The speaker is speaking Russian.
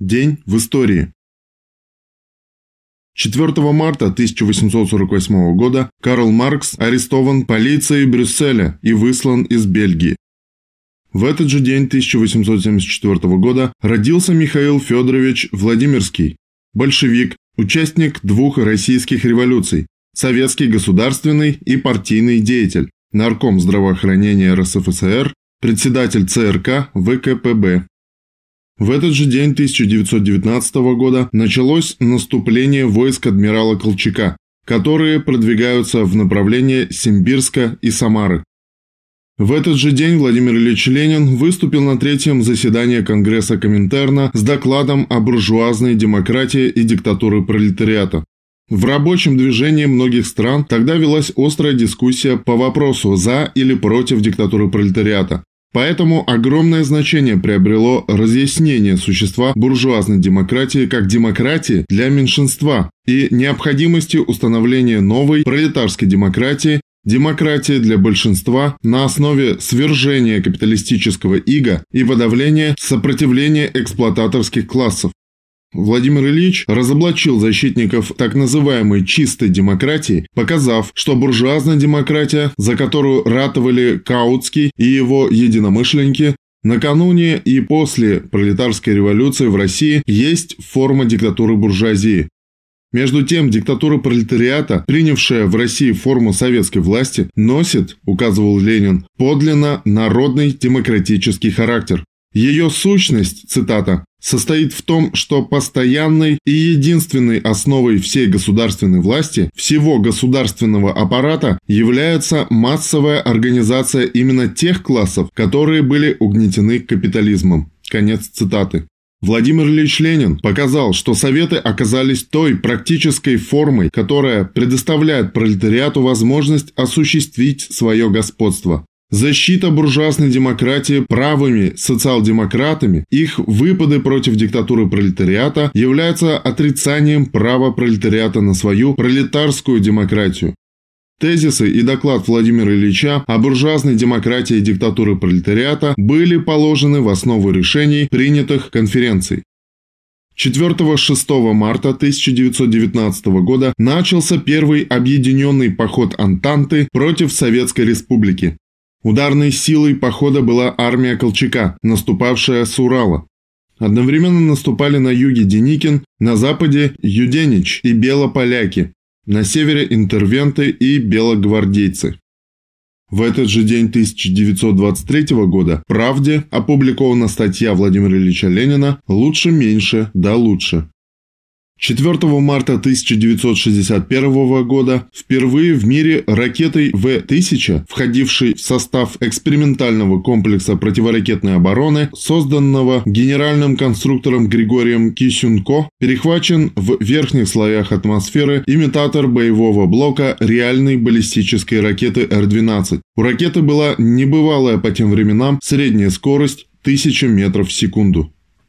День в истории. 4 марта 1848 года Карл Маркс арестован полицией Брюсселя и выслан из Бельгии. В этот же день 1874 года родился Михаил Федорович Владимирский, большевик, участник двух российских революций, советский государственный и партийный деятель, нарком здравоохранения РСФСР, председатель ЦРК ВКПБ. В этот же день 1919 года началось наступление войск адмирала Колчака, которые продвигаются в направлении Симбирска и Самары. В этот же день Владимир Ильич Ленин выступил на третьем заседании Конгресса Коминтерна с докладом о буржуазной демократии и диктатуре пролетариата. В рабочем движении многих стран тогда велась острая дискуссия по вопросу за или против диктатуры пролетариата. Поэтому огромное значение приобрело разъяснение существа буржуазной демократии как демократии для меньшинства и необходимости установления новой пролетарской демократии демократии для большинства на основе свержения капиталистического ига и подавления сопротивления эксплуататорских классов. Владимир Ильич разоблачил защитников так называемой «чистой демократии», показав, что буржуазная демократия, за которую ратовали Каутский и его единомышленники, накануне и после пролетарской революции в России есть форма диктатуры буржуазии. Между тем, диктатура пролетариата, принявшая в России форму советской власти, носит, указывал Ленин, подлинно народный демократический характер. Ее сущность, цитата, состоит в том, что постоянной и единственной основой всей государственной власти, всего государственного аппарата, является массовая организация именно тех классов, которые были угнетены капитализмом. Конец цитаты. Владимир Ильич Ленин показал, что Советы оказались той практической формой, которая предоставляет пролетариату возможность осуществить свое господство. Защита буржуазной демократии правыми социал-демократами, их выпады против диктатуры пролетариата являются отрицанием права пролетариата на свою пролетарскую демократию. Тезисы и доклад Владимира Ильича о буржуазной демократии и диктатуре пролетариата были положены в основу решений, принятых конференций. 4-6 марта 1919 года начался первый объединенный поход Антанты против Советской Республики. Ударной силой похода была армия Колчака, наступавшая с Урала. Одновременно наступали на юге Деникин, на западе Юденич и Белополяки, на севере интервенты и белогвардейцы. В этот же день 1923 года «Правде» опубликована статья Владимира Ильича Ленина «Лучше меньше, да лучше». 4 марта 1961 года впервые в мире ракетой В-1000, входившей в состав экспериментального комплекса противоракетной обороны, созданного генеральным конструктором Григорием Кисюнко, перехвачен в верхних слоях атмосферы имитатор боевого блока реальной баллистической ракеты Р-12. У ракеты была небывалая по тем временам средняя скорость 1000 метров в секунду.